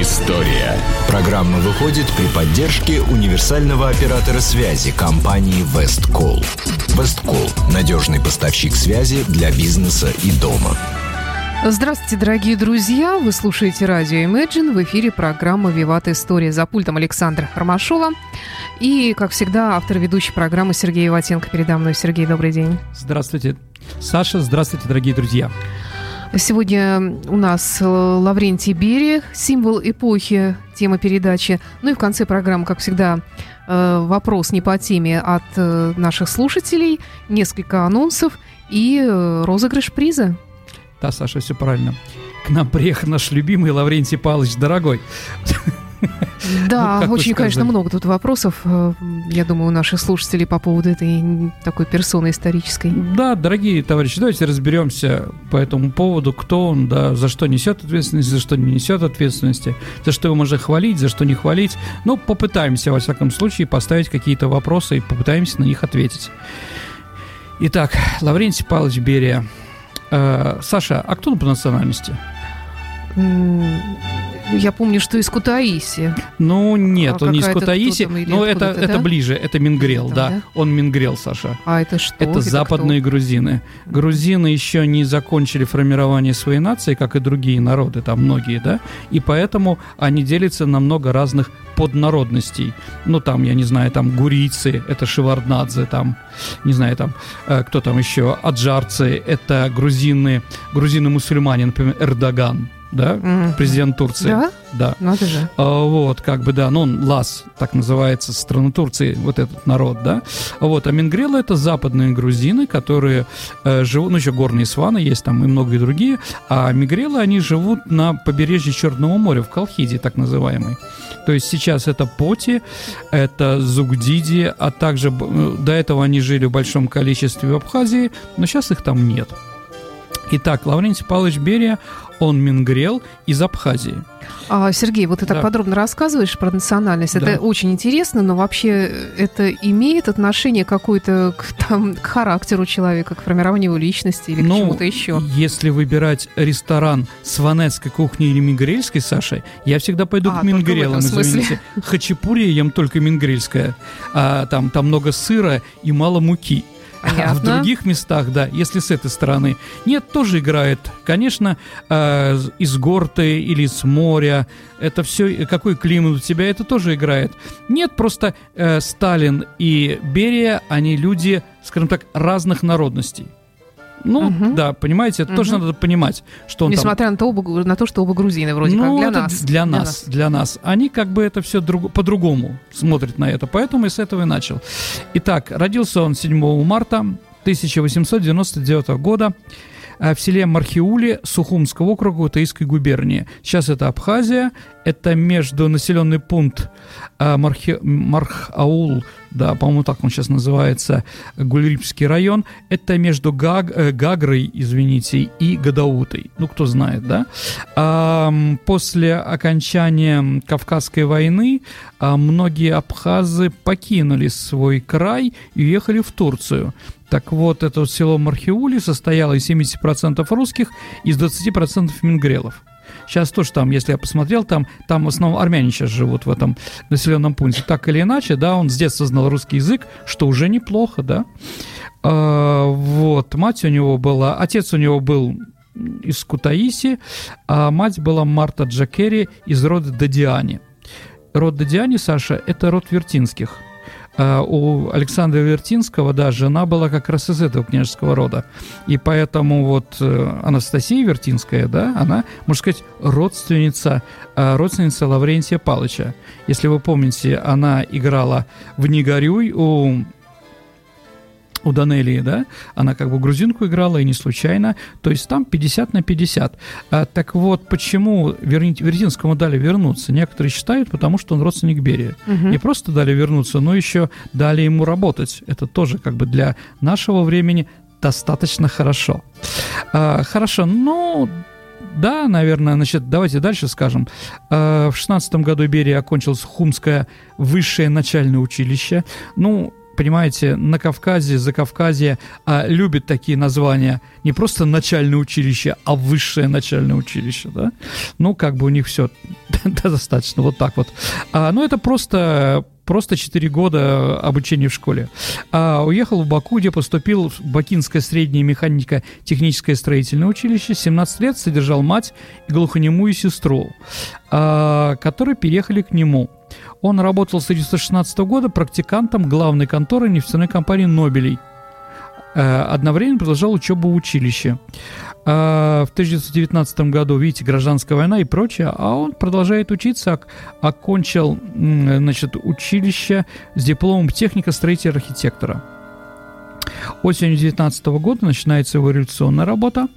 История. Программа выходит при поддержке универсального оператора связи компании Весткол. Весткол – надежный поставщик связи для бизнеса и дома. Здравствуйте, дорогие друзья! Вы слушаете радио Imagine. В эфире программа «Виват История». За пультом Александра Ромашова. И, как всегда, автор ведущей программы Сергей Иватенко. Передо мной. Сергей, добрый день. Здравствуйте, Саша. Здравствуйте, дорогие друзья. Сегодня у нас э, Лаврентий Берия, символ эпохи, тема передачи. Ну и в конце программы, как всегда, э, вопрос не по теме от э, наших слушателей, несколько анонсов и розыгрыш приза. Да, Саша, все правильно. К нам приехал наш любимый Лаврентий Павлович, дорогой. Да, ну, очень, конечно, много тут вопросов, э, я думаю, у наших слушателей по поводу этой такой персоны исторической. Да, дорогие товарищи, давайте разберемся по этому поводу, кто он, да, за что несет ответственность, за что не несет ответственности, за что его можно хвалить, за что не хвалить. Ну, попытаемся, во всяком случае, поставить какие-то вопросы и попытаемся на них ответить. Итак, Лаврентий Павлович Берия. Э, Саша, а кто он по национальности? Я помню, что из Кутаиси. Ну, нет, а он не из Кутаиси, но это, это да? ближе, это Мингрел, это, да. да. Он Мингрел, Саша. А это что? Это, это западные кто? грузины. Грузины еще не закончили формирование своей нации, как и другие народы, там многие, да, и поэтому они делятся на много разных поднародностей. Ну, там, я не знаю, там гурийцы, это шеварднадзе, там, не знаю, там, э, кто там еще, аджарцы, это грузины, грузины-мусульмане, например, Эрдоган, да, mm-hmm. президент Турции. Да? Да. Надо же. А, вот, как бы, да, ну, он Лас, так называется, страна Турции, вот этот народ, да. Вот, а Мингрелы это западные грузины, которые э, живут, ну, еще горные сваны есть там и многие другие, а Мигрелы, они живут на побережье Черного моря, в Колхиде, так называемый. То есть сейчас это Поти, это Зугдиди, а также э, до этого они жили в большом количестве в Абхазии, но сейчас их там нет. Итак, Лаврентий Павлович Берия, он мингрел из Абхазии. А, Сергей, вот ты так да. подробно рассказываешь про национальность. Да. Это очень интересно, но вообще это имеет отношение какое-то к, там, к характеру человека, к формированию его личности или ну, к чему-то еще? Если выбирать ресторан с ванетской кухней или мингрельской, Саша, я всегда пойду а, к мингрелам, извините. Хачапури ем только мингрельская. А, там, там много сыра и мало муки. Понятно. А в других местах, да, если с этой стороны. Нет, тоже играет. Конечно, э, из горты или с моря. Это все, какой климат у тебя, это тоже играет. Нет, просто э, Сталин и Берия, они люди, скажем так, разных народностей. Ну, угу. да, понимаете, это угу. тоже надо понимать, что он Несмотря там... на, то, оба, на то, что оба грузины вроде ну, как для нас. Для, для нас, для нас. Они как бы это все друг, по-другому смотрят на это, поэтому и с этого и начал. Итак, родился он 7 марта 1899 года э, в селе Мархиули Сухумского округа Утаистской губернии. Сейчас это Абхазия, это между населенный пункт э, Мархи, Мархаул да, по-моему, так он сейчас называется, Гульрипский район, это между Гаг, э, Гагрой, извините, и Гадаутой, ну, кто знает, да. А, после окончания Кавказской войны а, многие абхазы покинули свой край и уехали в Турцию. Так вот, это село Мархиули состояло из 70% русских, из 20% мингрелов. Сейчас тоже там, если я посмотрел, там, там в основном армяне сейчас живут в этом населенном пункте. Так или иначе, да, он с детства знал русский язык, что уже неплохо, да. А, вот, мать у него была, отец у него был из Кутаиси, а мать была Марта Джакери из рода Дадиани. Род Дадиани, Саша, это род Вертинских – у Александра Вертинского, да, жена была как раз из этого княжеского рода. И поэтому вот э, Анастасия Вертинская, да, она, можно сказать, родственница, а, родственница Лаврентия Палыча. Если вы помните, она играла в «Не у у Данелии, да, она как бы грузинку играла, и не случайно, то есть там 50 на 50. А, так вот, почему Вер... Вердинскому дали вернуться? Некоторые считают, потому что он родственник Берия. Угу. Не просто дали вернуться, но еще дали ему работать. Это тоже как бы для нашего времени достаточно хорошо. А, хорошо, ну, да, наверное, значит, давайте дальше скажем. А, в шестнадцатом году Берия окончил Хумское высшее начальное училище. Ну, понимаете, на Кавказе, за Кавказе а, любят такие названия. Не просто начальное училище, а высшее начальное училище, да? Ну, как бы у них все достаточно вот так вот. А, ну, это просто просто 4 года обучения в школе. А уехал в Баку, где поступил в Бакинское среднее механико-техническое строительное училище. 17 лет содержал мать и глухонемую сестру, а, которые переехали к нему. Он работал с 1916 года практикантом главной конторы нефтяной компании «Нобелей». Э, одновременно продолжал учебу в училище. А, в 1919 году, видите, гражданская война и прочее, а он продолжает учиться, окончил значит, училище с дипломом техника строителя архитектора. Осенью 19 года начинается его революционная работа.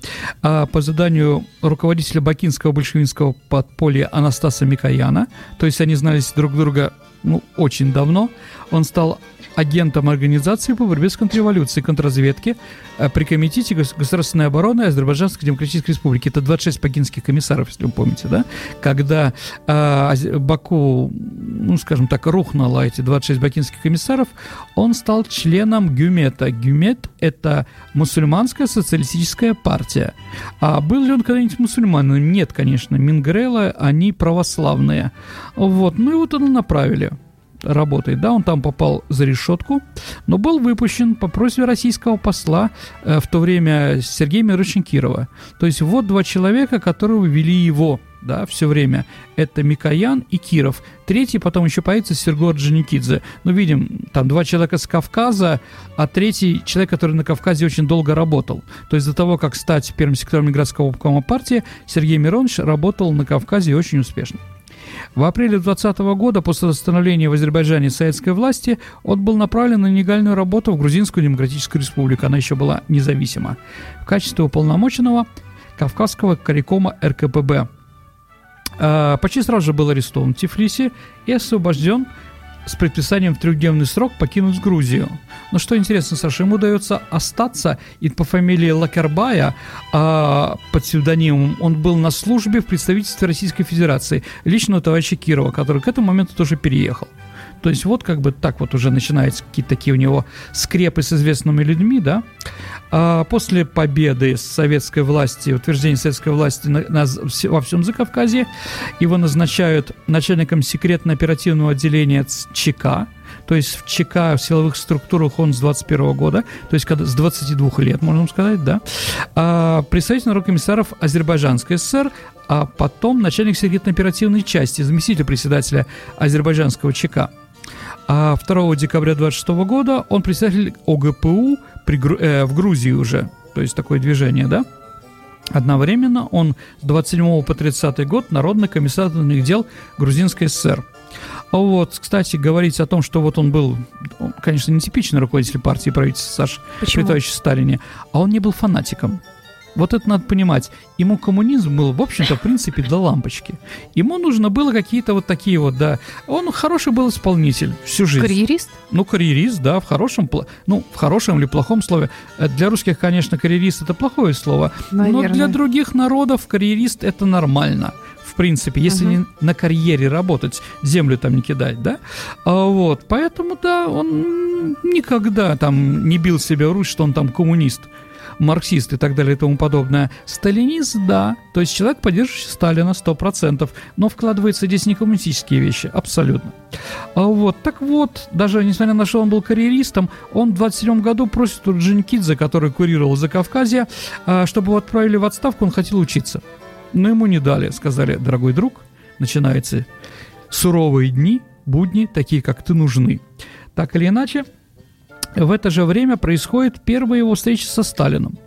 А по заданию руководителя бакинского большевинского подполья Анастаса Микояна, то есть они знались друг друга ну, очень давно, он стал агентом Организации по борьбе с контрреволюцией контрразведки э, при Комитете государственной обороны Азербайджанской Демократической Республики. Это 26 пакинских комиссаров, если вы помните, да? Когда э, Баку, ну, скажем так, рухнуло эти 26 бакинских комиссаров, он стал членом Гюмета. Гюмет – это мусульманская социалистическая партия. А был ли он когда-нибудь мусульманином? Нет, конечно. Мингрелы, они православные. Вот, ну и вот он направили работает. Да, он там попал за решетку, но был выпущен по просьбе российского посла э, в то время Сергея Мировича Кирова. То есть вот два человека, которые вели его да, все время. Это Микоян и Киров. Третий потом еще появится Серго Орджоникидзе. Ну, видим, там два человека с Кавказа, а третий человек, который на Кавказе очень долго работал. То есть до того, как стать первым секретарем Мигрантского обкома партии, Сергей Миронович работал на Кавказе очень успешно. В апреле 2020 года, после восстановления в Азербайджане советской власти, он был направлен на нелегальную работу в Грузинскую Демократическую Республику. Она еще была независима. В качестве уполномоченного Кавказского корекома РКПБ. А, почти сразу же был арестован в Тифлисе и освобожден с предписанием в трехдневный срок покинуть Грузию. Но что интересно, Саша, ему удается остаться, и по фамилии Лакербая, а, под псевдонимом, он был на службе в представительстве Российской Федерации, лично у товарища Кирова, который к этому моменту тоже переехал. То есть вот как бы так вот уже начинаются какие-то такие у него скрепы с известными людьми, да. А после победы советской власти, утверждения советской власти на, на, во всем Закавказье, его назначают начальником секретно-оперативного отделения ЧК, то есть в ЧК, в силовых структурах он с 21 года, то есть когда, с 22 лет, можно сказать, да, а, представитель наркомиссаров Азербайджанской ССР, а потом начальник секретно-оперативной части, заместитель председателя Азербайджанского ЧК. А 2 декабря 26 года он председатель ОГПУ при, э, в Грузии уже, то есть такое движение, да? Одновременно он с 27 по 30 год народный комиссар дел Грузинской ССР. А вот, кстати, говорить о том, что вот он был, он, конечно, нетипичный руководитель партии правительства Саш, при Сталине, а он не был фанатиком. Вот это надо понимать. Ему коммунизм был, в общем-то, в принципе, до лампочки. Ему нужно было какие-то вот такие вот, да. Он хороший был исполнитель всю жизнь. Карьерист? Ну, карьерист, да, в хорошем, ну, в хорошем или плохом слове. Э, для русских, конечно, карьерист это плохое слово. Наверное. Но для других народов карьерист это нормально в принципе, если uh-huh. не на карьере работать, землю там не кидать, да? А вот, поэтому, да, он никогда там не бил себя в руки, что он там коммунист марксист и так далее и тому подобное. Сталинист, да, то есть человек, поддерживающий Сталина 100%, но вкладывается здесь не коммунистические вещи, абсолютно. А вот, так вот, даже несмотря на то, что он был карьеристом, он в 27 году просит у Джинкидзе, который курировал за Кавказье, а, чтобы его отправили в отставку, он хотел учиться. Но ему не дали, сказали, дорогой друг, начинаются суровые дни, будни, такие, как ты, нужны. Так или иначе, в это же время происходит первая его встреча со Сталином.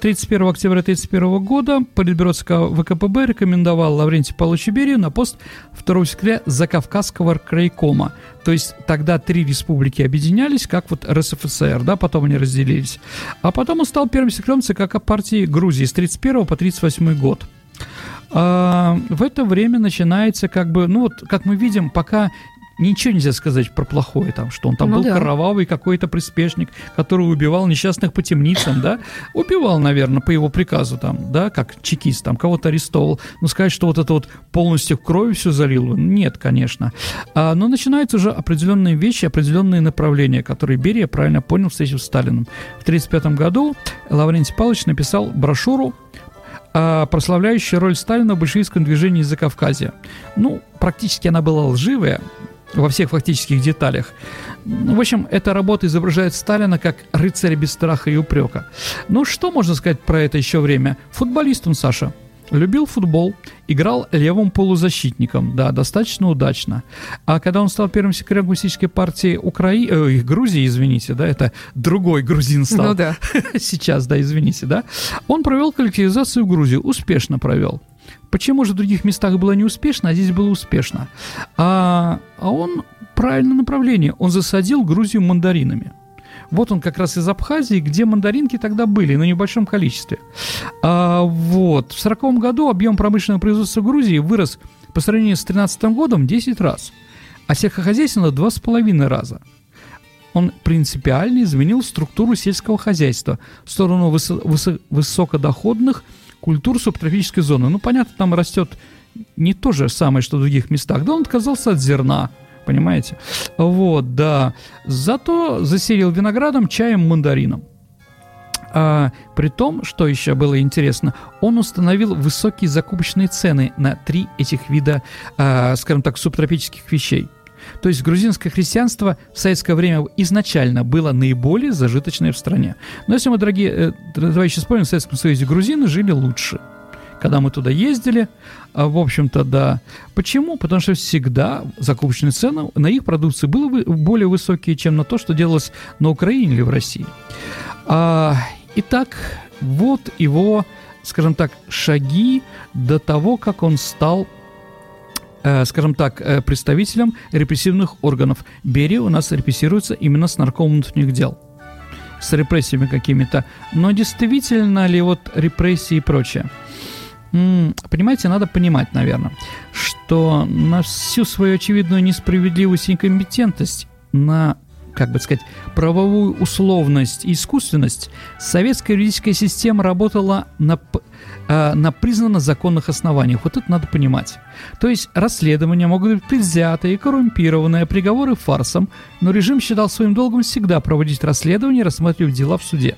31 а октября 1931 года Политбюро ВКПБ рекомендовал Лаврентию Павловичу Берию на пост второго секретаря Закавказского крайкома. То есть тогда три республики объединялись, как вот РСФСР, да, потом они разделились. А потом он стал первым секретарем ЦК партии Грузии с 31 по 38 год. А, в это время начинается как бы, ну вот, как мы видим, пока ничего нельзя сказать про плохое, там, что он там Ну был да. кровавый какой-то приспешник, который убивал несчастных по темницам, да, убивал, наверное, по его приказу, там, да, как чекист, там, кого-то арестовал, но сказать, что вот это вот полностью кровью все залил, нет, конечно. А, но начинаются уже определенные вещи, определенные направления, которые Берия правильно понял, встретив с Сталином. В 1935 году Лаврентий Павлович написал брошюру а, прославляющая роль Сталина в большевистском движении за Кавказе. Ну, практически она была лживая во всех фактических деталях. Ну, в общем, эта работа изображает Сталина как рыцаря без страха и упрека. Ну, что можно сказать про это еще время? Футболист он, Саша. Любил футбол, играл левым полузащитником, да, достаточно удачно. А когда он стал первым секретарем коммунистической партии Украи... э, Грузии, извините, да, это другой грузин стал Ну да. сейчас, да, извините, да, он провел коллективизацию в Грузии, успешно провел. Почему же в других местах было не успешно, а здесь было успешно? А, а он правильное направление, он засадил Грузию мандаринами. Вот он как раз из Абхазии, где мандаринки тогда были, но в небольшом количестве. А, вот. В 1940 году объем промышленного производства Грузии вырос по сравнению с 2013 годом в 10 раз, а сельскохозяйственного в 2,5 раза он принципиально изменил структуру сельского хозяйства в сторону высо- высо- высокодоходных культур субтропической зоны. Ну, понятно, там растет не то же самое, что в других местах. Да, он отказался от зерна, понимаете? Вот, да. Зато заселил виноградом, чаем, мандарином. А, при том, что еще было интересно, он установил высокие закупочные цены на три этих вида, а, скажем так, субтропических вещей. То есть грузинское христианство в советское время изначально было наиболее зажиточное в стране. Но если мы, дорогие э, товарищи, вспомним, в Советском Союзе грузины жили лучше. Когда мы туда ездили, а, в общем-то, да. Почему? Потому что всегда закупочные цены на их продукцию были более высокие, чем на то, что делалось на Украине или в России. А, итак, вот его, скажем так, шаги до того, как он стал скажем так, э, представителем репрессивных органов. Берия у нас репрессируется именно с наркомом внутренних дел, с репрессиями какими-то. Но действительно ли вот репрессии и прочее? Понимаете, надо понимать, наверное, что на всю свою очевидную несправедливость и некомпетентность, на, как бы сказать, правовую условность и искусственность, советская юридическая система работала на, э, на признанно законных основаниях. Вот это надо понимать. То есть расследования могут быть предвзятые и коррумпированные, а приговоры фарсом, но режим считал своим долгом всегда проводить расследования и рассматривать дела в суде.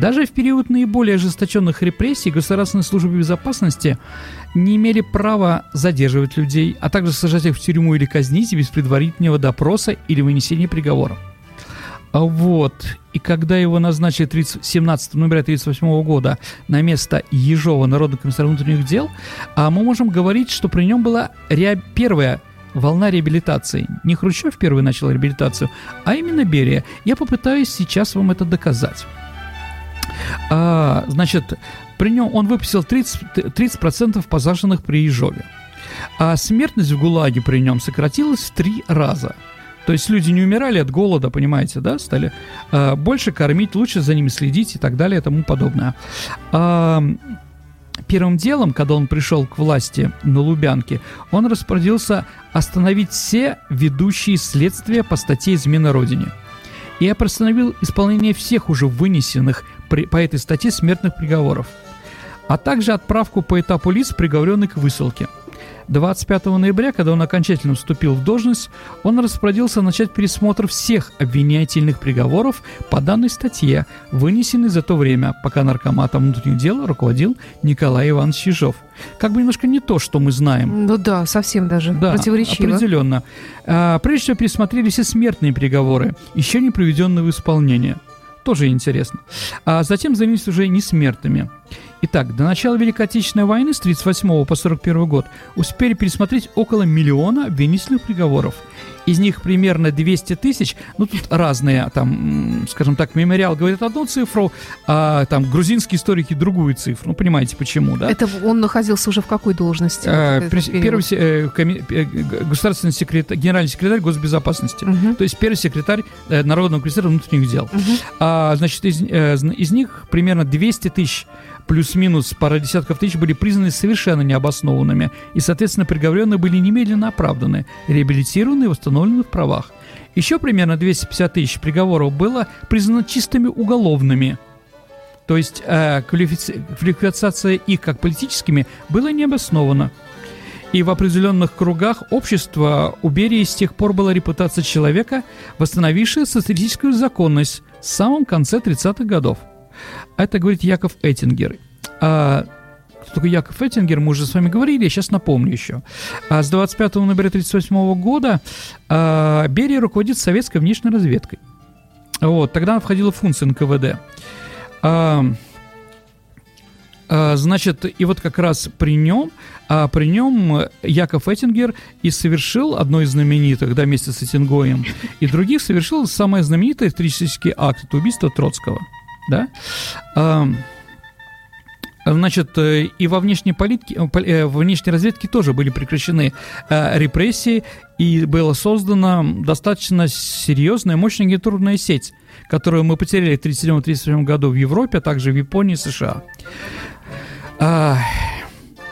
Даже в период наиболее ожесточенных репрессий государственные службы безопасности не имели права задерживать людей, а также сажать их в тюрьму или казнить без предварительного допроса или вынесения приговора. А Вот. И когда его назначили 30 17 ноября 1938 года на место Ежова, Народного комиссара внутренних дел, а мы можем говорить, что при нем была ре- первая волна реабилитации. Не Хрущев первый начал реабилитацию, а именно Берия. Я попытаюсь сейчас вам это доказать. А, значит, при нем он выпустил 30, 30% посаженных при Ежове. А смертность в ГУЛАГе при нем сократилась в три раза. То есть люди не умирали от голода, понимаете, да, стали а, больше кормить, лучше за ними следить и так далее и тому подобное. А, первым делом, когда он пришел к власти на Лубянке, он распорядился остановить все ведущие следствия по статье «Измена Родине». И постановил исполнение всех уже вынесенных при- по этой статье смертных приговоров, а также отправку по этапу лиц, приговоренных к высылке. 25 ноября, когда он окончательно вступил в должность, он распорядился начать пересмотр всех обвинительных приговоров по данной статье, вынесенной за то время, пока наркоматом внутренних дел руководил Николай Иванович Ежов. Как бы немножко не то, что мы знаем. Ну да, совсем даже Да, противоречиво. определенно. А, прежде всего пересмотрели все смертные приговоры, еще не приведенные в исполнение. Тоже интересно. А затем занялись уже несмертными. Итак, до начала Великой Отечественной войны с 1938 по 1941 год успели пересмотреть около миллиона обвинительных приговоров. Из них примерно 200 тысяч, ну тут разные, там, скажем так, мемориал говорит одну цифру, а там грузинские историки другую цифру. Ну, понимаете, почему, да? Это он находился уже в какой должности? Период? Первый э, коми- э, государственный секретарь, генеральный секретарь госбезопасности. Мгм. То есть первый секретарь э, Народного комиссара внутренних дел. Мгм. А, значит, из, э, из них примерно 200 тысяч плюс-минус пара десятков тысяч были признаны совершенно необоснованными и, соответственно, приговоренные были немедленно оправданы, реабилитированы и восстановлены в правах. Еще примерно 250 тысяч приговоров было признано чистыми уголовными. То есть э, квалифици... квалификация их как политическими была необоснована. И в определенных кругах общества у Берии с тех пор была репутация человека, восстановившего социалистическую законность в самом конце 30-х годов. Это говорит Яков Эттингер. А, кто такой Яков Эттингер, мы уже с вами говорили, я сейчас напомню еще. А с 25 ноября 1938 года а, Берия руководит советской внешней разведкой. Вот, тогда она входила в функции НКВД. А, а, значит, и вот как раз при нем, а при нем Яков Эттингер и совершил одно из знаменитых, да, вместе с Эттингоем, и других совершил самое знаменитое исторический акт, это убийство Троцкого, да. Значит, э, и во внешней политике, э, э, во внешней разведке тоже были прекращены репрессии, и была создана достаточно серьезная, мощная агентурная сеть, которую мы потеряли в 1937-1938 году в Европе, а также в Японии и США. А,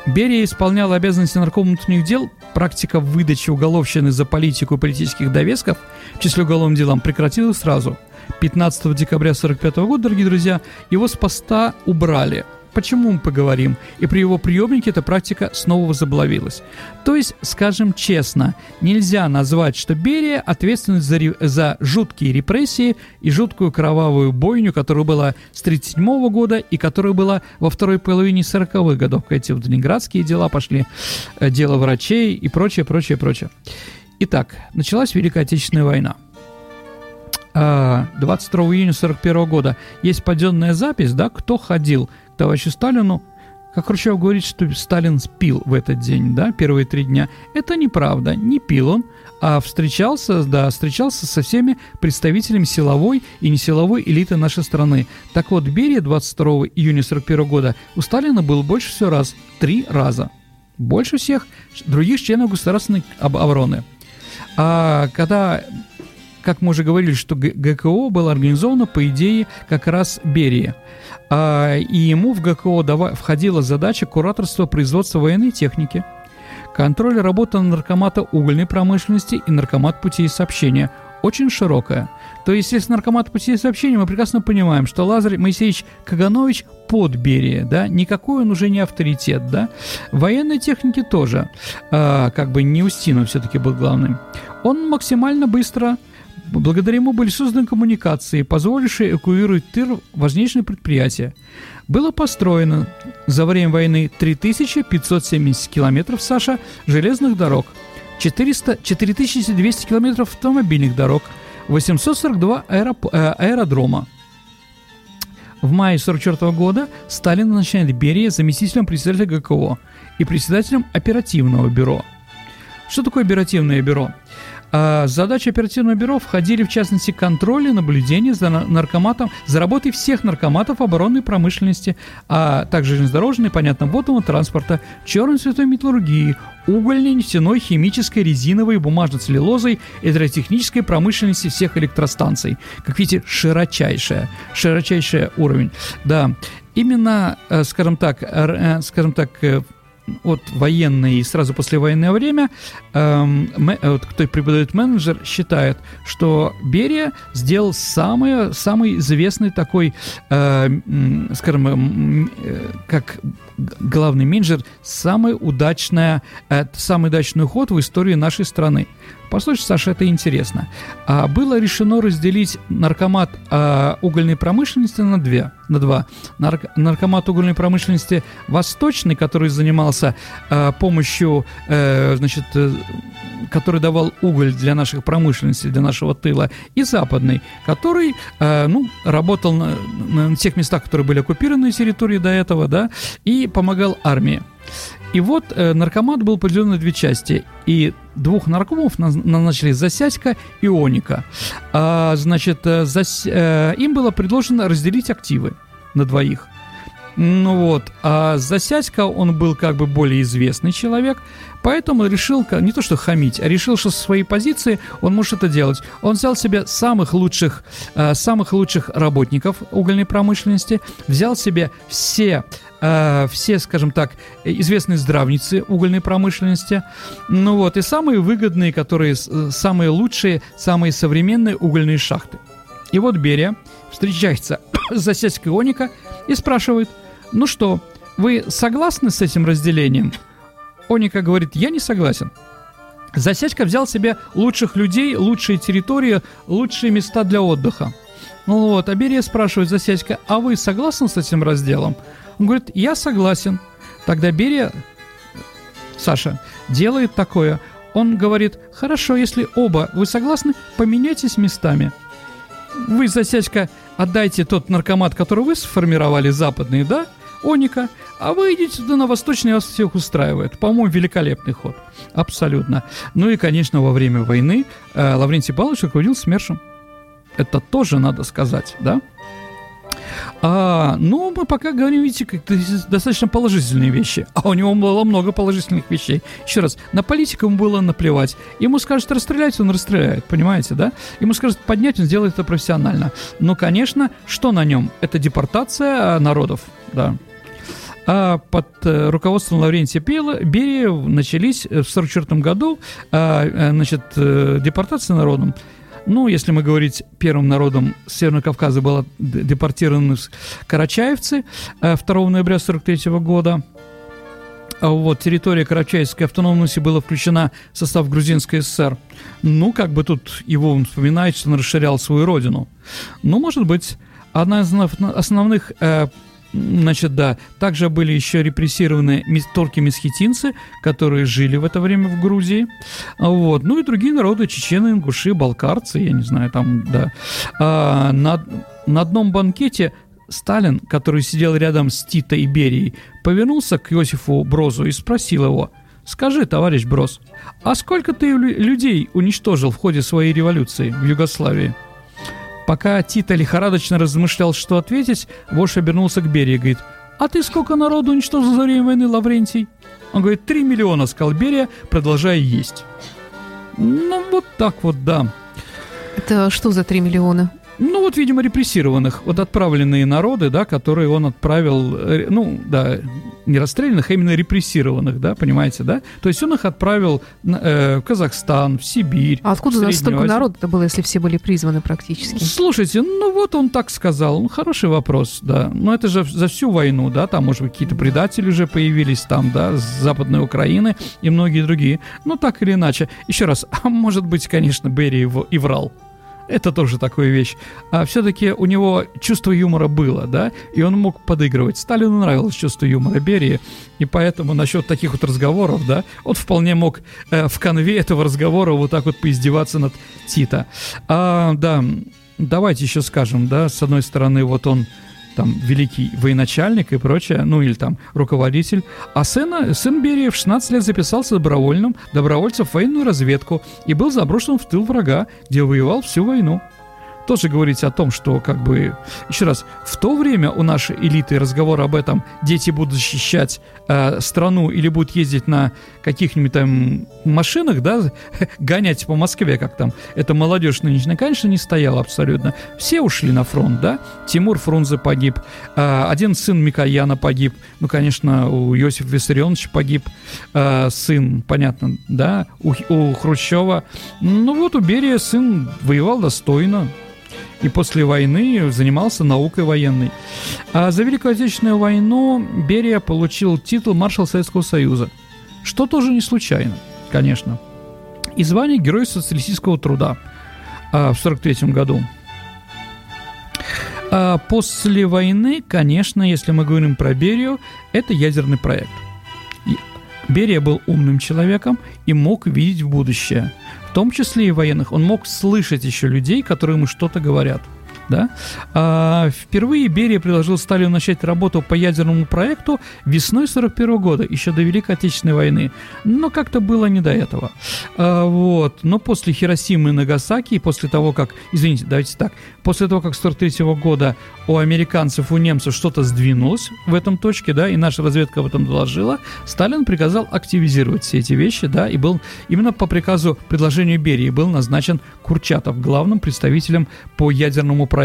Берия исполнял обязанности наркома внутренних дел. Практика выдачи уголовщины за политику и политических довесков в числе уголовным делам прекратилась сразу. 15 декабря 1945 года, дорогие друзья, его с поста убрали – Почему мы поговорим? И при его приемнике эта практика снова возобновилась. То есть, скажем честно, нельзя назвать, что Берия ответственность за, за жуткие репрессии и жуткую кровавую бойню, которая была с 1937 года и которая была во второй половине 40-х годов. Эти вот ленинградские дела пошли, э, дело врачей и прочее, прочее, прочее. Итак, началась Великая Отечественная война. 22 а, июня 41 года есть подземная запись, да, кто ходил товарищу Сталину, как Хрущев говорит, что Сталин спил в этот день, да, первые три дня. Это неправда, не пил он, а встречался, да, встречался со всеми представителями силовой и несиловой элиты нашей страны. Так вот, Берия 22 июня 41 года у Сталина был больше всего раз, три раза. Больше всех других членов государственной обороны. А когда как мы уже говорили, что ГКО было организовано по идее как раз Берии. А, и ему в ГКО дава, входила задача кураторства производства военной техники, контроль работы наркомата угольной промышленности и наркомат путей сообщения – очень широкая. То есть, если наркомат путей сообщения, мы прекрасно понимаем, что Лазарь Моисеевич Каганович под Берия, да, никакой он уже не авторитет, да. Военной техники тоже, э, как бы не Устинов все-таки был главным. Он максимально быстро Благодаря ему были созданы коммуникации, позволившие эвакуировать тыр важнейшие предприятия. Было построено за время войны 3570 километров, Саша, железных дорог, 400, 4200 километров автомобильных дорог, 842 аэроп, э, аэродрома. В мае 1944 года Сталин назначает Берия заместителем председателя ГКО и председателем оперативного бюро. Что такое оперативное бюро? А задачи оперативного бюро входили, в частности, контроль и наблюдение за наркоматом, за работой всех наркоматов оборонной промышленности, а также железнодорожной, понятно, водного транспорта, черной цветой металлургии, угольной, нефтяной, химической, резиновой, бумажно-целлюлозой, электротехнической промышленности всех электростанций. Как видите, широчайшая, широчайший уровень. Да, именно, э, скажем так, э, скажем так, э, от военное и сразу послевоенное время, эм, вот, кто преподает менеджер, считает, что Берия сделал самый, самый известный такой, э, скажем, э, как главный менеджер, самый удачный, э, самый удачный ход в истории нашей страны. Послушай, Саша, это интересно. А, было решено разделить наркомат а, угольной промышленности на, две, на два. Нарк, наркомат угольной промышленности восточный, который занимался а, помощью, а, значит, э, который давал уголь для наших промышленности, для нашего тыла, и западный, который, э, ну, работал на, на тех местах, которые были оккупированы территории до этого, да, и помогал армии. И вот э, наркомат был поделен на две части, и двух наркомов назначили Засядько и Оника. А, значит, э, зас, э, им было предложено разделить активы на двоих. Ну вот, а Засядько, он был как бы более известный человек, поэтому решил не то что хамить, а решил, что со своей позиции он может это делать. Он взял себе самых лучших, э, самых лучших работников угольной промышленности, взял себе все все, скажем так, известные здравницы угольной промышленности, ну вот, и самые выгодные, которые, э, самые лучшие, самые современные угольные шахты. И вот Берия встречается с Засядькой Оника и спрашивает – ну что, вы согласны с этим разделением? Оника говорит, я не согласен. Засядька взял себе лучших людей, лучшие территории, лучшие места для отдыха. Ну вот, а Берия спрашивает Засядька, а вы согласны с этим разделом? Он говорит, я согласен. Тогда Берия, Саша, делает такое. Он говорит, хорошо, если оба вы согласны, поменяйтесь местами. Вы, Засядька, отдайте тот наркомат, который вы сформировали, западный, да? Оника, а вы идите туда на восточный, вас всех устраивает. По-моему, великолепный ход. Абсолютно. Ну и, конечно, во время войны э, Лаврентий Павлович руководил СМЕРШем. Это тоже надо сказать, да? А, ну, мы пока говорим, видите, как достаточно положительные вещи. А у него было много положительных вещей. Еще раз, на политику ему было наплевать. Ему скажут расстрелять, он расстреляет, понимаете, да? Ему скажут поднять, он сделает это профессионально. Но, конечно, что на нем? Это депортация а, народов, да. А под э, руководством Лаврентия Берии начались в 1944 году а, э, значит, э, депортация народом. Ну, если мы говорить первым народом Северного Кавказа было депортированы карачаевцы 2 ноября 1943 года. А вот территория Карачаевской автономности была включена в состав Грузинской ССР. Ну, как бы тут его он вспоминает, что он расширял свою родину. Ну, может быть, одна из основных э, Значит, да, также были еще репрессированы турки-месхетинцы, которые жили в это время в Грузии. Вот. Ну и другие народы, чечены, ингуши, балкарцы, я не знаю, там, да. А, на, на одном банкете Сталин, который сидел рядом с Тито и Берией, повернулся к Иосифу Брозу и спросил его, «Скажи, товарищ Броз, а сколько ты людей уничтожил в ходе своей революции в Югославии?» Пока Тита лихорадочно размышлял, что ответить, вождь обернулся к Берии и говорит, «А ты сколько народу уничтожил за время войны, Лаврентий?» Он говорит, «Три миллиона», сказал Берия, продолжая есть. Ну, вот так вот, да. Это что за три миллиона? Ну, вот, видимо, репрессированных, вот отправленные народы, да, которые он отправил, э, ну, да, не расстрелянных, а именно репрессированных, да, понимаете, да? То есть он их отправил э, в Казахстан, в Сибирь. А откуда у нас столько народа-то было, если все были призваны практически? Слушайте, ну вот он так сказал, ну, хороший вопрос, да. Но это же за всю войну, да, там, может быть, какие-то предатели уже появились там, да, с Западной Украины и многие другие. Ну, так или иначе. Еще раз, а может быть, конечно, Берри его и врал. Это тоже такая вещь. А все-таки у него чувство юмора было, да, и он мог подыгрывать. Сталину нравилось чувство юмора Берии, и поэтому насчет таких вот разговоров, да, он вполне мог э, в конве этого разговора вот так вот поиздеваться над Тита. А, да, давайте еще скажем, да, с одной стороны, вот он там великий военачальник и прочее, ну или там руководитель. А сына, сын Берия в 16 лет записался добровольным, добровольцем в военную разведку и был заброшен в тыл врага, где воевал всю войну тоже говорить о том, что как бы, еще раз, в то время у нашей элиты разговор об этом, дети будут защищать э, страну или будут ездить на каких-нибудь там машинах, да, гонять по Москве, как там, это молодежь нынешняя, конечно, не стояла абсолютно. Все ушли на фронт, да, Тимур Фрунзе погиб, э, один сын Микояна погиб, ну, конечно, у Иосифа Виссарионовича погиб э, сын, понятно, да, у, у Хрущева. Ну, вот у Берия сын воевал достойно, и после войны занимался наукой военной. А за Великую Отечественную войну Берия получил титул маршал Советского Союза, что тоже не случайно, конечно. И звание Герой социалистического труда а, в 1943 году. А после войны, конечно, если мы говорим про Берию, это ядерный проект. Берия был умным человеком и мог видеть будущее – в том числе и военных, он мог слышать еще людей, которые ему что-то говорят. Да? А, впервые Берия предложил Сталину начать работу по ядерному проекту весной 41 года, еще до Великой Отечественной войны. Но как-то было не до этого. А, вот. Но после Хиросимы и Нагасаки, после того, как... Извините, давайте так. После того, как с 43 года у американцев, у немцев что-то сдвинулось в этом точке, да, и наша разведка об этом доложила, Сталин приказал активизировать все эти вещи, да, и был именно по приказу, предложению Берии был назначен Курчатов главным представителем по ядерному проекту.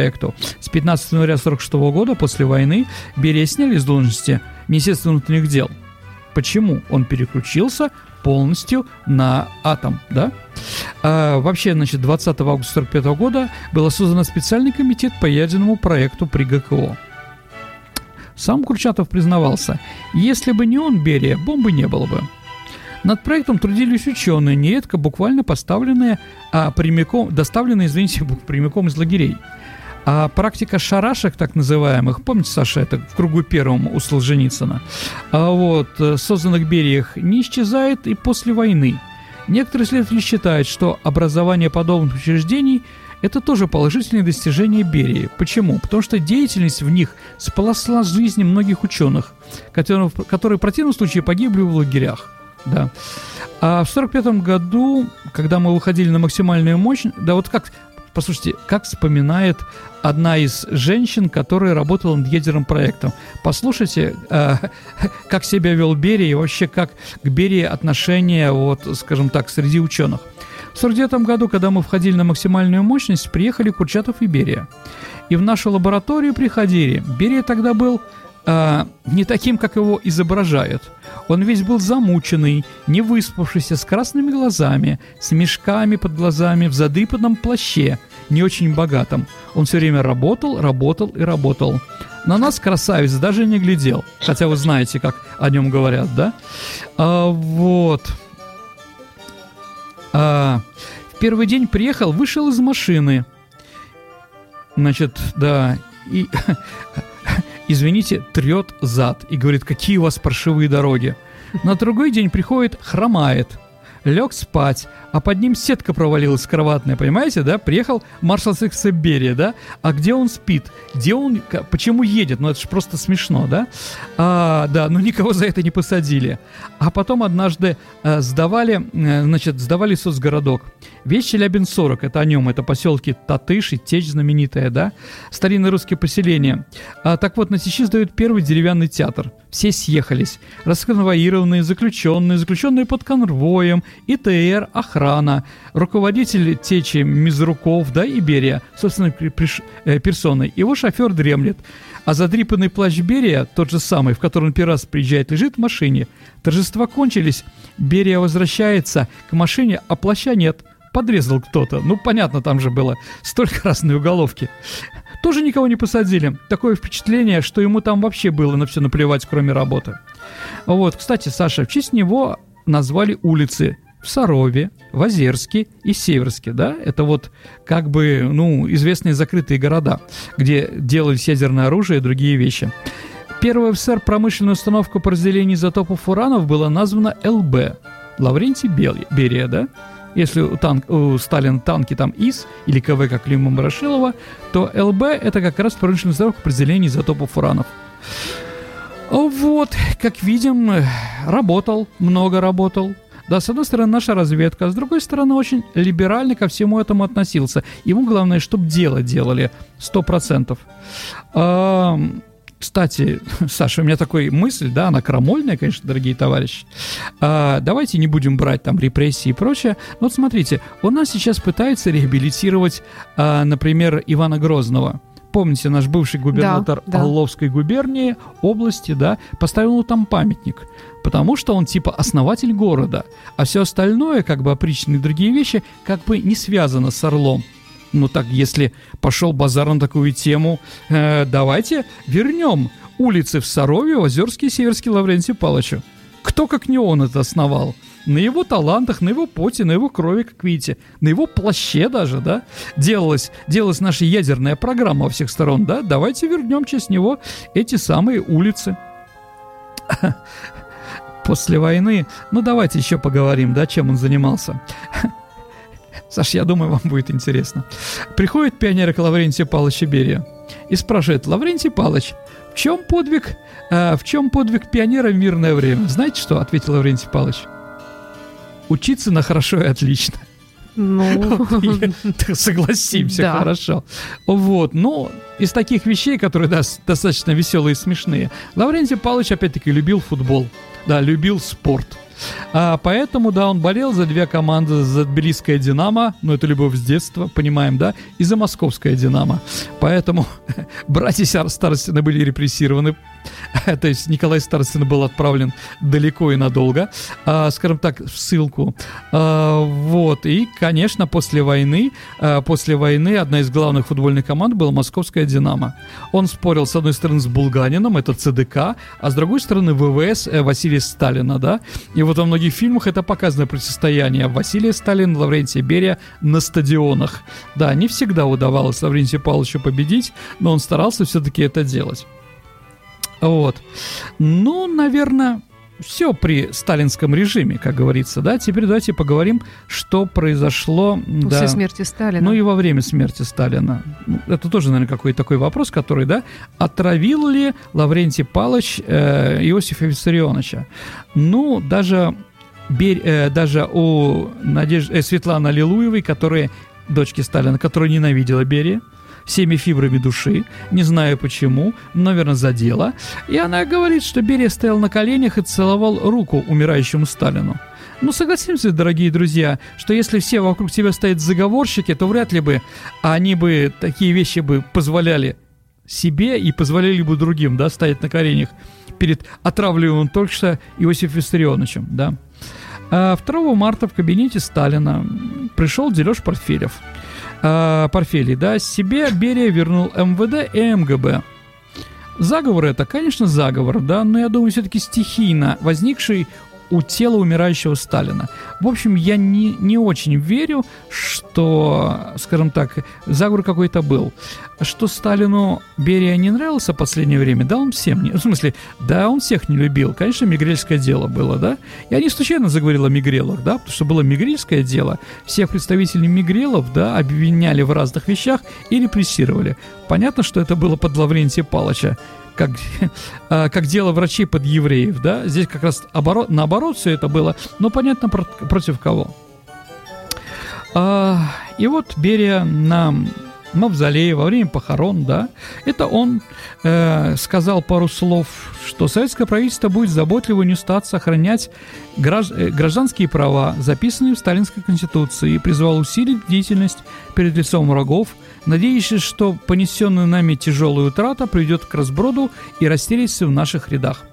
С 15 января 1946 года, после войны, Берия сняли с должности Министерства внутренних дел. Почему? Он переключился полностью на атом, да? А, вообще, значит, 20 августа 1945 года был создан специальный комитет по ядерному проекту при ГКО. Сам Курчатов признавался, если бы не он, Берия, бомбы не было бы. Над проектом трудились ученые, нередко буквально поставленные, а прямиком, доставленные, извините, прямиком из лагерей. А практика шарашек, так называемых, помните, Саша, это в кругу первом у Солженицына, а вот, э, созданных берег, не исчезает и после войны. Некоторые исследователи считают, что образование подобных учреждений – это тоже положительные достижения Берии. Почему? Потому что деятельность в них сполосла жизни многих ученых, которые, которые в противном случае погибли в лагерях. Да. А в 1945 году, когда мы выходили на максимальную мощь, да вот как, послушайте, как вспоминает одна из женщин, которая работала над ядерным проектом. Послушайте, э, как себя вел Берия и вообще как к Берии отношения, вот, скажем так, среди ученых. В 1949 году, когда мы входили на максимальную мощность, приехали Курчатов и Берия. И в нашу лабораторию приходили. Берия тогда был э, не таким, как его изображают. Он весь был замученный, не выспавшийся, с красными глазами, с мешками под глазами, в задрипанном плаще, не очень богатом. Он все время работал, работал и работал. На нас красавец даже не глядел, хотя вы знаете, как о нем говорят, да? А, вот. А, в первый день приехал, вышел из машины. Значит, да, и извините, трет зад и говорит, какие у вас паршивые дороги. На другой день приходит, хромает, лег спать, а под ним сетка провалилась кроватная, понимаете, да? Приехал маршал секса да? А где он спит? Где он, почему едет? Ну, это же просто смешно, да? А, да, ну никого за это не посадили. А потом однажды э, сдавали, э, значит, сдавали соцгородок. Весь Челябинск-40, это о нем, это поселки Татыш и Течь знаменитая, да? Старинные русские поселения. А, так вот, на Течи сдают первый деревянный театр. Все съехались. Расконвоированные, заключенные, заключенные под конвоем, ИТР, охрана, руководитель Течи Мизруков, да, и Берия, собственно, приш, э, персоной. Его шофер дремлет. А задрипанный плащ Берия, тот же самый, в котором он первый раз приезжает, лежит в машине. Торжества кончились, Берия возвращается к машине, а плаща нет – подрезал кто-то. Ну, понятно, там же было столько разной уголовки. Тоже никого не посадили. Такое впечатление, что ему там вообще было на все наплевать, кроме работы. Вот, кстати, Саша, в честь него назвали улицы в Сарове, в Озерске и Северске, да, это вот как бы, ну, известные закрытые города, где делались ядерное оружие и другие вещи. Первая в СССР промышленная установка по разделению изотопов уранов была названа ЛБ. Лаврентий Берия, да? Если у, танк, у Сталина танки там ИС или КВ, как Клима Барашилова, то ЛБ это как раз промышленный здоровье определения изотопов уранов. Вот, как видим, работал, много работал. Да, с одной стороны, наша разведка, а с другой стороны, очень либерально ко всему этому относился. Ему главное, чтобы дело делали, сто процентов. Кстати, Саша, у меня такая мысль, да, она крамольная, конечно, дорогие товарищи. А, давайте не будем брать там репрессии и прочее. Но вот смотрите, у нас сейчас пытаются реабилитировать, а, например, Ивана Грозного. Помните, наш бывший губернатор да, да. Орловской губернии, области, да, поставил ему там памятник. Потому что он типа основатель города. А все остальное, как бы опричные другие вещи, как бы не связано с Орлом ну так, если пошел базар на такую тему, э, давайте вернем улицы в Сарове, Озерске и Северске Лаврентию Палычу. Кто, как не он, это основал? На его талантах, на его поте, на его крови, как видите, на его плаще даже, да, делалась, делалась наша ядерная программа во всех сторон, да, давайте вернем через него эти самые улицы. После войны, ну давайте еще поговорим, да, чем он занимался. Саш, я думаю, вам будет интересно. Приходит пионер к Лаврентию Павловичу Берия и спрашивает, Лаврентий Павлович, в чем подвиг, э, в чем подвиг пионера в мирное время? Знаете что? Ответил Лаврентий Павлович. Учиться на хорошо и отлично. Ну, Согласимся, Да. хорошо. Вот, ну, из таких вещей, которые да, достаточно веселые и смешные, Лаврентий Павлович опять-таки любил футбол, да, любил спорт. А, поэтому, да, он болел за две команды, за Тбилисское «Динамо», ну, это любовь с детства, понимаем, да, и за Московское «Динамо». Поэтому братья Старостины были репрессированы, то есть Николай Старостин был отправлен далеко и надолго, а, скажем так, в ссылку. А, вот, и, конечно, после войны, а, после войны одна из главных футбольных команд была Московская «Динамо». Он спорил, с одной стороны, с Булганином, это ЦДК, а с другой стороны, ВВС э, Василия Сталина, да, и вот во многих фильмах это показано противостояние Василия Сталина, Лаврентия Берия на стадионах. Да, не всегда удавалось Лаврентию Павловичу победить, но он старался все-таки это делать. Вот. Ну, наверное, все при сталинском режиме, как говорится, да. Теперь давайте поговорим, что произошло... после да, смерти Сталина. ну и во время смерти Сталина. Ну, Это тоже, наверное, какой-то такой вопрос, который, да, отравил ли Лаврентий Палыч э, Иосифа Виссарионовича? Ну, даже, Бер- э, даже у Надеж- э, Светланы Аллилуевой, которая, дочки Сталина, которая ненавидела Берия, всеми фибрами души, не знаю почему, наверное, задела. И она говорит, что Берия стоял на коленях и целовал руку умирающему Сталину. Ну, согласимся, дорогие друзья, что если все вокруг тебя стоят заговорщики, то вряд ли бы они бы такие вещи бы позволяли себе и позволяли бы другим, да, стоять на коленях перед отравленным только что Иосифом Виссарионовичем, да. А 2 марта в кабинете Сталина пришел дележ портфелев. А, портфелей, да, себе Берия вернул МВД и МГБ. Заговор это, конечно, заговор, да, но я думаю, все-таки стихийно возникший у тела умирающего Сталина. В общем, я не, не очень верю, что, скажем так, заговор какой-то был. Что Сталину Берия не нравился в последнее время, да, он всем не... В смысле, да, он всех не любил. Конечно, мигрельское дело было, да. Я не случайно заговорил о мигрелах, да, потому что было мигрельское дело. Всех представителей мигрелов, да, обвиняли в разных вещах и репрессировали. Понятно, что это было под Лаврентия Палыча как, а, как дело врачей под евреев, да, здесь как раз оборот, наоборот все это было, но понятно про- против кого. А, и вот Берия на мавзолее во время похорон, да, это он э, сказал пару слов, что советское правительство будет заботливо не устать сохранять гражд- э, гражданские права, записанные в Сталинской Конституции, и призвал усилить бдительность перед лицом врагов, надеясь, что понесенная нами тяжелая утрата приведет к разброду и растерянности в наших рядах.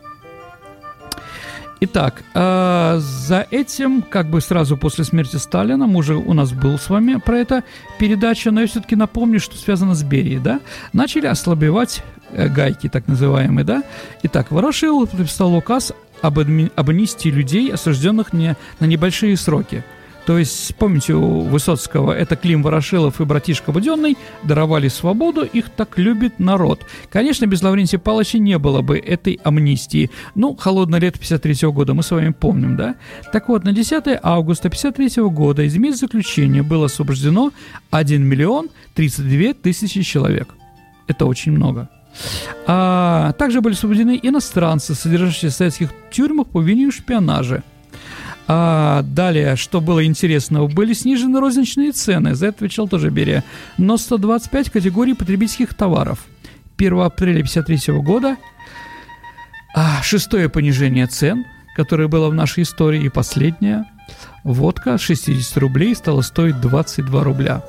Итак, э, за этим, как бы сразу после смерти Сталина, мы уже у нас был с вами про это передача, но я все-таки напомню, что связано с Берией, да, начали ослабевать э, гайки, так называемые, да. Итак, Ворошилов подписал указ об, адми- об амнистии людей, осужденных не, на небольшие сроки. То есть, помните, у Высоцкого это Клим Ворошилов и братишка Буденный даровали свободу, их так любит народ. Конечно, без Лаврентия Павловича не было бы этой амнистии. Ну, холодное лето 53 года мы с вами помним, да? Так вот, на 10 августа 53 года из мест заключения было освобождено 1 миллион 32 тысячи человек. Это очень много. А также были освобождены иностранцы, содержащиеся в советских тюрьмах по вине шпионажа. А далее, что было интересного, были снижены розничные цены, за это отвечал тоже Берия, но 125 категорий потребительских товаров. 1 апреля 1953 года а, шестое понижение цен, которое было в нашей истории, и последнее. Водка с 60 рублей стала стоить 22 рубля.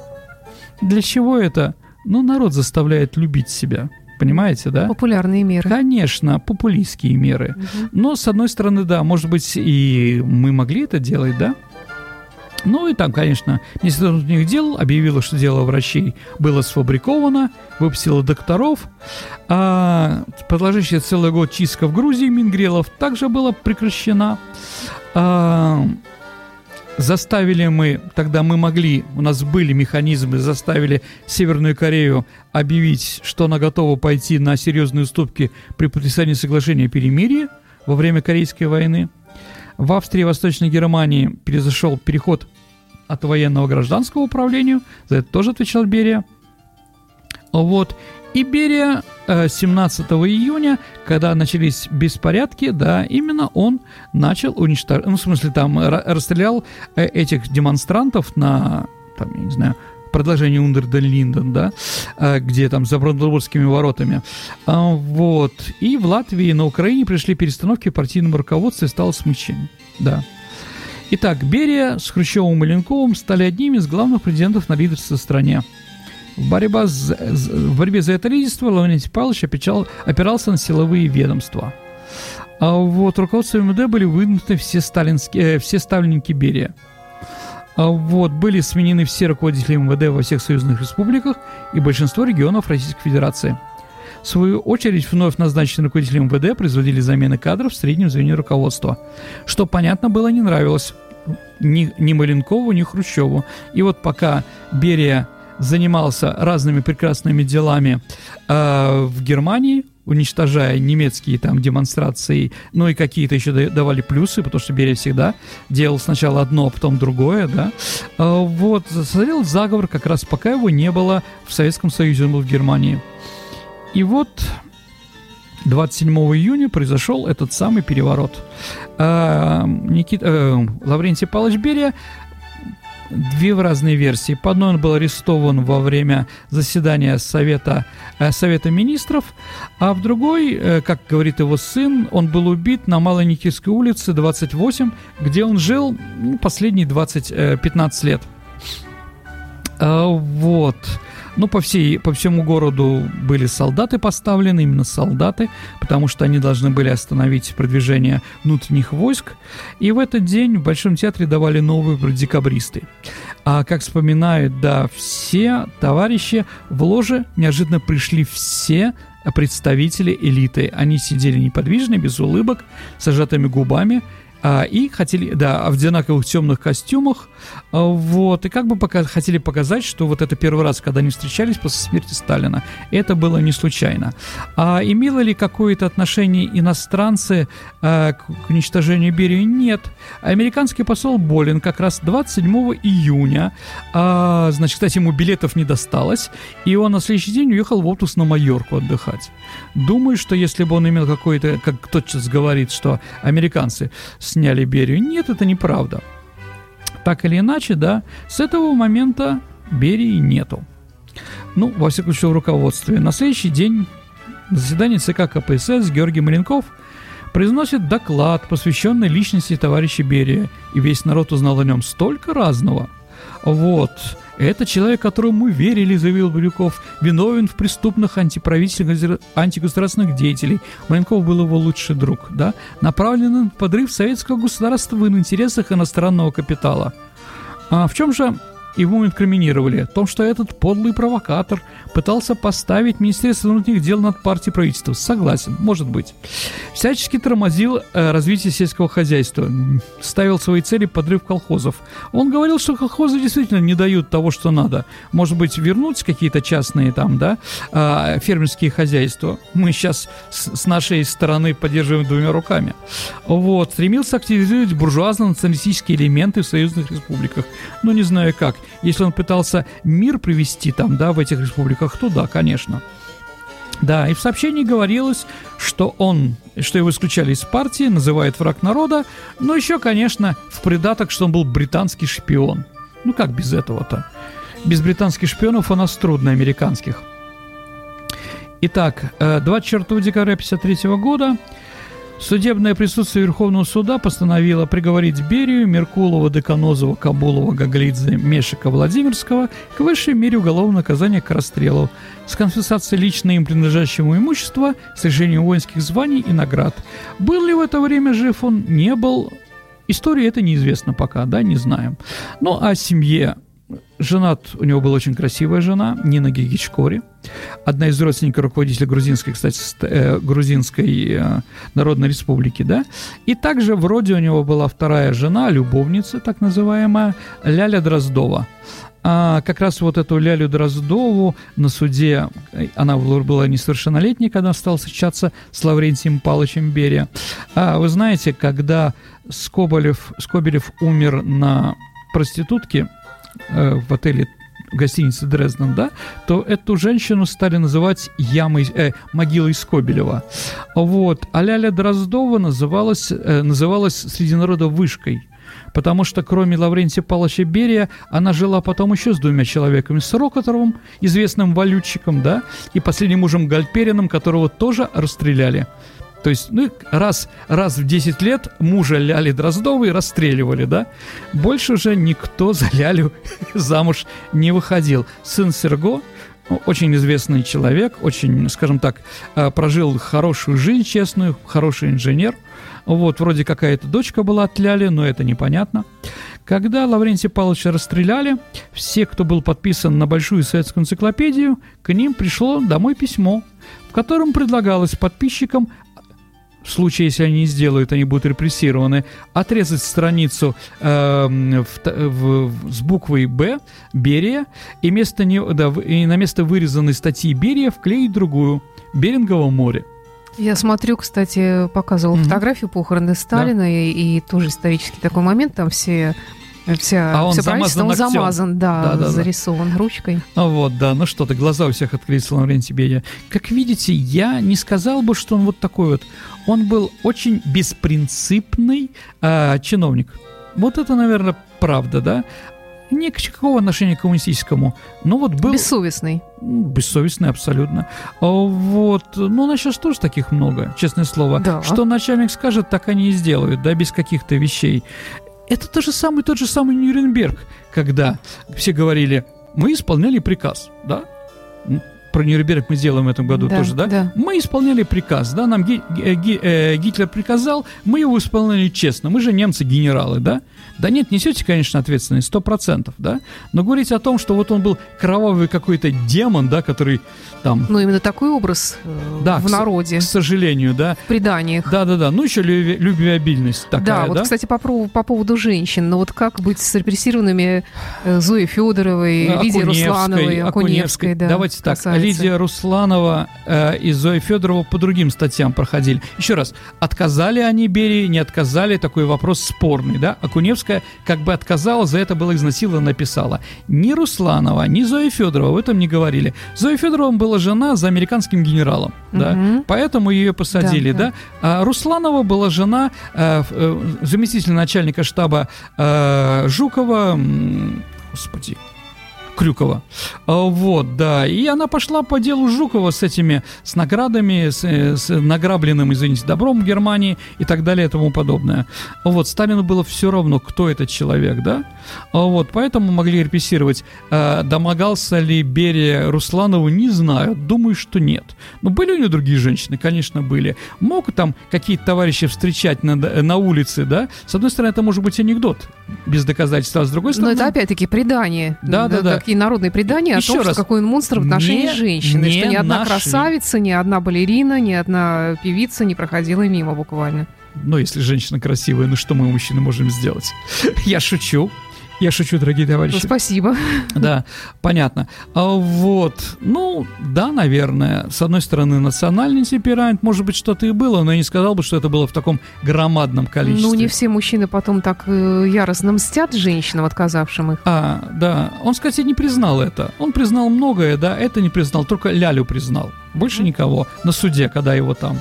Для чего это? Ну, народ заставляет любить себя. Понимаете, да? Популярные меры. Конечно, популистские меры. Мгм. Но, с одной стороны, да, может быть, и мы могли это делать, да? Ну и там, конечно, Министерство внутренних дел объявило, что дело врачей было сфабриковано, выпустило докторов, а продолжающая целый год чистка в Грузии Мингрелов также была прекращена. А, заставили мы, тогда мы могли, у нас были механизмы, заставили Северную Корею объявить, что она готова пойти на серьезные уступки при подписании соглашения о перемирии во время Корейской войны. В Австрии и Восточной Германии произошел переход от военного гражданского управления, за это тоже отвечал Берия. Вот. И Берия 17 э, июня, когда начались беспорядки, да, именно он начал уничтожать, ну, в смысле, там, расстрелял э, этих демонстрантов на, там, я не знаю, продолжение Ундерден Линден, да, э, где там за Бранденбургскими воротами. А, вот. И в Латвии и на Украине пришли перестановки в партийном руководстве, стало смещение. Да. Итак, Берия с Хрущевым и Маленковым стали одними из главных президентов на лидерстве в стране. Борьба с, в борьбе за это лидерство Лаврентий Павлович опечал, опирался на силовые ведомства. А вот руководство МВД были выдвинуты все, сталинские, э, все ставленники Берия. А вот были сменены все руководители МВД во всех союзных республиках и большинство регионов Российской Федерации. В свою очередь, вновь назначенные руководители МВД производили замены кадров в среднем звене руководства, что, понятно было, не нравилось ни, ни Маленкову, ни Хрущеву. И вот пока Берия занимался разными прекрасными делами э, в Германии, уничтожая немецкие там демонстрации, ну и какие-то еще давали плюсы, потому что Берия всегда делал сначала одно, а потом другое, да. Э, вот, созрел заговор как раз пока его не было в Советском Союзе, он был в Германии. И вот 27 июня произошел этот самый переворот. Э, Никита, э, Лаврентий Павлович Берия две разные версии. По одной он был арестован во время заседания Совета, э, Совета Министров, а в другой, э, как говорит его сын, он был убит на Малой Никитской улице 28, где он жил ну, последние 20, э, 15 лет. А, вот. Ну, по, всей, по всему городу были солдаты поставлены, именно солдаты, потому что они должны были остановить продвижение внутренних войск. И в этот день в Большом театре давали новые декабристы. А как вспоминают, да, все товарищи в ложе неожиданно пришли все представители элиты. Они сидели неподвижно, без улыбок, с сжатыми губами, а, и хотели, да, в одинаковых темных костюмах, а, вот, и как бы пока, хотели показать, что вот это первый раз, когда они встречались после смерти Сталина, это было не случайно. А имело ли какое-то отношение иностранцы а, к, к уничтожению Берии? Нет. Американский посол Болин как раз 27 июня, а, значит, кстати, ему билетов не досталось, и он на следующий день уехал в отпуск на Майорку отдыхать. Думаю, что если бы он имел какой-то, как кто-то сейчас говорит, что американцы сняли Берию. Нет, это неправда. Так или иначе, да, с этого момента Берии нету. Ну, во всяком случае, в руководстве. На следующий день на заседании ЦК КПСС Георгий Маленков произносит доклад, посвященный личности товарища Берия, и весь народ узнал о нем столько разного. Вот. Это человек, которому мы верили, заявил Бирюков, виновен в преступных антиправительственных, антигосударственных деятелей. Маленков был его лучший друг, да, направлен на подрыв советского государства в интересах иностранного капитала. А в чем же его инкриминировали в том, что этот подлый провокатор пытался поставить Министерство внутренних дел над партией правительства. Согласен, может быть. Всячески тормозил э, развитие сельского хозяйства, ставил свои цели подрыв колхозов. Он говорил, что колхозы действительно не дают того, что надо. Может быть, вернуть какие-то частные там, да, э, фермерские хозяйства. Мы сейчас с, с нашей стороны поддерживаем двумя руками. Вот. Стремился активизировать буржуазно-националистические элементы в союзных республиках. Ну, не знаю как. Если он пытался мир привести там, да, в этих республиках, то да, конечно. Да, и в сообщении говорилось, что он, что его исключали из партии, называет враг народа, но еще, конечно, в придаток, что он был британский шпион. Ну как без этого-то? Без британских шпионов у нас трудно американских. Итак, 24 э, декабря 1953 года Судебное присутствие Верховного суда постановило приговорить Берию, Меркулова, Деканозова, Кабулова, Гаглидзе, Мешика, Владимирского к высшей мере уголовного наказания к расстрелу с конфискацией лично им принадлежащего имущества, с решением воинских званий и наград. Был ли в это время жив он? Не был. История это неизвестно пока, да, не знаем. Ну, а семье женат, у него была очень красивая жена, Нина Гигичкори, одна из родственников руководителя грузинской, кстати, э, грузинской э, народной республики, да, и также вроде у него была вторая жена, любовница, так называемая, Ляля Дроздова. А как раз вот эту Лялю Дроздову на суде, она была несовершеннолетней, когда стала встречаться с Лаврентием Павловичем Берия. А вы знаете, когда Скоболев, Скобелев умер на проститутке, э, в отеле гостиницы Дрезден, да, то эту женщину стали называть ямой, э, могилой Скобелева. Вот. А Ляля Дроздова называлась, э, называлась среди народа вышкой потому что кроме Лаврентия Павловича Берия, она жила потом еще с двумя человеками, с Рокотовым, известным валютчиком, да, и последним мужем Гальпериным, которого тоже расстреляли. То есть, ну, раз, раз в 10 лет мужа Ляли Дроздовой расстреливали, да? Больше уже никто за Лялю замуж не выходил. Сын Серго, ну, очень известный человек, очень, скажем так, э, прожил хорошую жизнь честную, хороший инженер. Вот, вроде какая-то дочка была от Ляли, но это непонятно. Когда Лаврентия Павловича расстреляли, все, кто был подписан на Большую советскую энциклопедию, к ним пришло домой письмо, в котором предлагалось подписчикам в случае, если они не сделают, они будут репрессированы, отрезать страницу э, в, в, с буквой «Б» Берия и, место не, да, и на место вырезанной статьи Берия вклеить другую «Берингово море». Я смотрю, кстати, показывал mm-hmm. фотографию похороны Сталина да. и, и тоже исторический такой момент, там все Вся, а он замазан, он замазан, да, да, да зарисован да. ручкой. А вот, да, ну что-то, глаза у всех открылись, Лаврентий Берия. Как видите, я не сказал бы, что он вот такой вот. Он был очень беспринципный э, чиновник. Вот это, наверное, правда, да? Никакого отношения к коммунистическому. Но вот был... Бессовестный. Бессовестный, абсолютно. А вот. Ну, у нас сейчас тоже таких много, честное слово. Да. Что начальник скажет, так они и сделают, да, без каких-то вещей. Это тот же самый, тот же самый Нюрнберг, когда все говорили, мы исполняли приказ, да? Про Нюрнберг мы сделаем в этом году да, тоже, да? да? Мы исполняли приказ, да? Нам Ги, Ги, э, Гитлер приказал, мы его исполняли честно. Мы же немцы-генералы, да? Да нет, несете, конечно, ответственность, сто процентов, да? Но говорить о том, что вот он был кровавый какой-то демон, да, который там... Ну, именно такой образ э, да, в народе. К, сожалению, да. В преданиях. Да-да-да, ну еще люби, любвеобильность такая, да? вот, да? кстати, по, по поводу женщин, ну вот как быть с репрессированными э, Зоей Федоровой, ну, Лидией Руслановой, Акуневской, Акуневской да. Давайте так, красавица. Лидия Русланова э, и Зоя Федорова по другим статьям проходили. Еще раз, отказали они Берии, не отказали, такой вопрос спорный, да? Акуневская как бы отказала, за это было изнасиловано, написала. Ни Русланова, ни Зоя Федорова в этом не говорили. Зоя Федорова была жена за американским генералом, угу. да, поэтому ее посадили, да. да. А Русланова была жена э, э, заместителя начальника штаба э, Жукова, господи, Крюкова. А, вот, да. И она пошла по делу Жукова с этими, с наградами, с, э, с награбленным, извините, добром в Германии и так далее и тому подобное. Вот, Сталину было все равно, кто этот человек, да? А, вот, поэтому могли репрессировать. А, домогался ли Берия Русланову, не знаю. Думаю, что нет. Но были у нее другие женщины? Конечно, были. Мог там какие-то товарищи встречать на, на улице, да? С одной стороны, это может быть анекдот без доказательств, а с другой стороны... Но это опять-таки предание. Да, да, да. Такие народные предания Еще о том, раз, что какой он монстр в отношении не, женщины. Не что ни одна нашли. красавица, ни одна балерина, ни одна певица не проходила мимо буквально. Но если женщина красивая, ну что мы, мужчины, можем сделать? Я шучу. Я шучу, дорогие товарищи. Ну, спасибо. Да, понятно. А вот, ну, да, наверное. С одной стороны, национальный темперамент, может быть, что-то и было, но я не сказал бы, что это было в таком громадном количестве. Ну, не все мужчины потом так э, яростно мстят женщинам, отказавшим их. А, да. Он, кстати, не признал это. Он признал многое, да, это не признал, только Лялю признал. Больше никого на суде, когда его там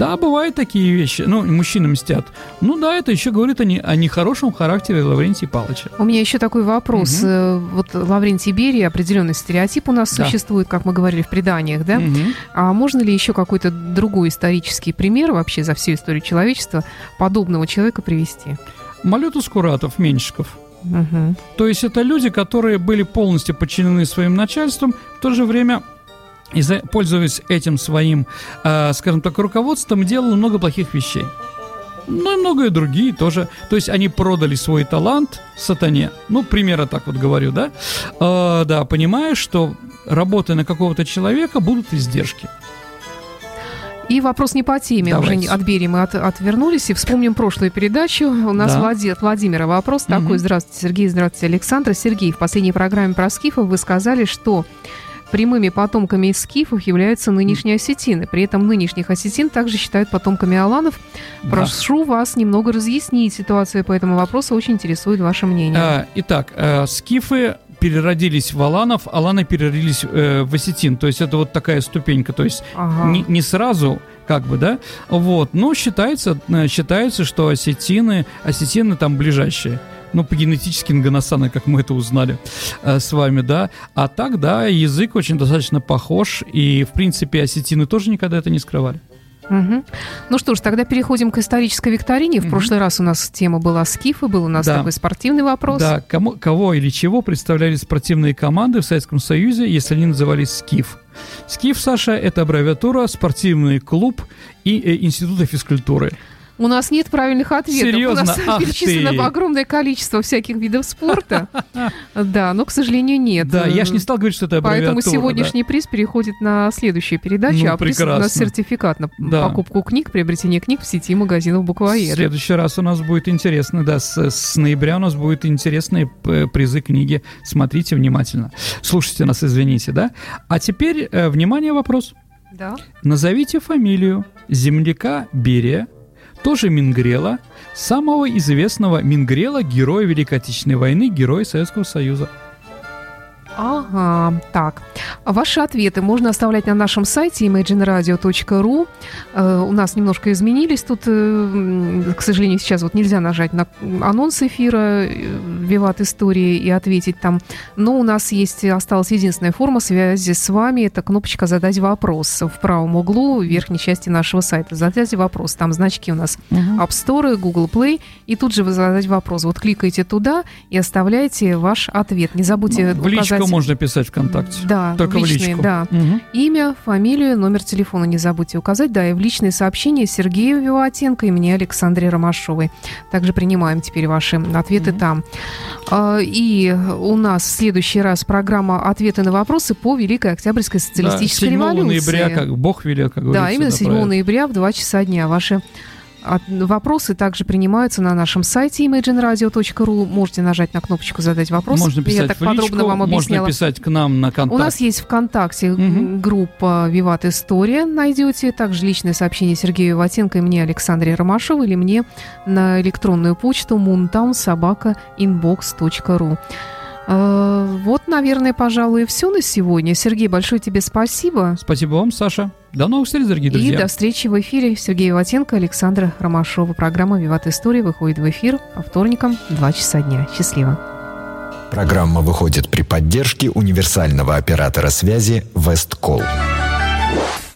да, бывают такие вещи. Ну, мужчины мстят. Ну да, это еще говорит о, не, о нехорошем характере Лаврентия Павловича. У меня еще такой вопрос. Угу. Вот Лаврентий Берия, определенный стереотип у нас да. существует, как мы говорили в преданиях, да? Угу. А можно ли еще какой-то другой исторический пример вообще за всю историю человечества подобного человека привести? Малютус Куратов, Меньшиков. Угу. То есть это люди, которые были полностью подчинены своим начальством, в то же время и, пользуясь этим своим, э, скажем так, руководством, делал много плохих вещей. Ну и многое другие тоже. То есть они продали свой талант сатане. Ну, примера так вот говорю, да? Э, да, понимая, что работая на какого-то человека будут издержки. И вопрос не по теме. Давайте. Уже от Берии мы от, отвернулись и вспомним прошлую передачу. У нас да. Влади, от Владимира вопрос угу. такой. Здравствуйте, Сергей. Здравствуйте, Александр. Сергей, в последней программе про скифов вы сказали, что прямыми потомками скифов являются нынешние осетины. При этом нынешних осетин также считают потомками аланов. Да. Прошу вас немного разъяснить ситуацию по этому вопросу. Очень интересует ваше мнение. А, итак, э, скифы переродились в аланов, аланы переродились э, в осетин. То есть это вот такая ступенька. То есть Ага. не, не сразу, как бы, да, вот, но считается, э, считается, что осетины, осетины там ближайшие. Ну, по генетически Нганасана, как мы это узнали э, с вами, да. А так, да, язык очень достаточно похож, и, в принципе, осетины тоже никогда это не скрывали. Мгм. Ну что ж, тогда переходим к исторической викторине. В Мгм. прошлый раз у нас тема была скифы, был у нас Да. такой спортивный вопрос. Да, кому, кого или чего представляли спортивные команды в Советском Союзе, если они назывались СКИФ? СКИФ, Саша, это аббревиатура «Спортивный клуб» и э, Института физкультуры. У нас нет правильных ответов. Серьезно? У нас Ах перечислено ты. огромное количество всяких видов спорта. Да, но, к сожалению, нет. Да, я ж не стал говорить, что это. Поэтому сегодняшний приз переходит на следующую передачу, Ну, а приз у нас сертификат на покупку книг, приобретение книг в сети магазинов В буквоед. следующий раз у нас будет интересно, да, с, ноября у нас будут интересные п- призы книги. Смотрите внимательно. Слушайте нас, извините, да? А теперь, э, внимание, вопрос. Да. Назовите фамилию земляка Берия, тоже Мингрела, самого известного Мингрела, героя Великой Отечественной войны, героя Советского Союза. Ага, так. Ваши ответы можно оставлять на нашем сайте imagineradio.ru. Э, у нас немножко изменились тут, э, к сожалению, сейчас вот нельзя нажать на анонс эфира э, «Виват Истории» и ответить там. Но у нас есть, осталась единственная форма связи с вами. Это кнопочка «Задать вопрос» в правом углу верхней части нашего сайта. «Задать вопрос». Там значки у нас App Store, Google Play, и тут же вы задать вопрос. Вот кликайте туда и оставляйте ваш ответ. Не забудьте Ну, в указать... можно писать ВКонтакте. Да, Только в личные, личку. да. Мгм. Имя, фамилию, номер телефона не забудьте указать. Да, и в личные сообщения Сергею Виватенко и мне, Александре Ромашовой. Также принимаем теперь ваши ответы Мгм. там. А, И у нас в следующий раз программа «Ответы на вопросы» по Великой Октябрьской социалистической Да, 7 революции. ноября, как Бог велел, как говорится. Да, именно 7 правильно. ноября в 2 часа дня. Ваши вопросы также принимаются на нашем сайте imagineradio.ru. Можете нажать на кнопочку «Задать вопрос». Можно Я писать так в личку, подробно вам можно объясняла. писать к нам на контакт. У нас есть ВКонтакте Мгм. группа «Виват История», найдете. Также личное сообщение Сергею Ватенко и мне, Александре Ромашовой, или мне на электронную почту moontownsobaka.inbox.ru. Э, Вот, наверное, пожалуй, и все на сегодня. Сергей, большое тебе спасибо. Спасибо вам, Саша. До новых встреч, дорогие И друзья. до встречи в эфире. Сергей Ватенко, Александра Ромашова. Программа «Виват История» выходит в эфир по вторникам в 2 часа дня. Счастливо. Программа выходит при поддержке универсального оператора связи Весткол.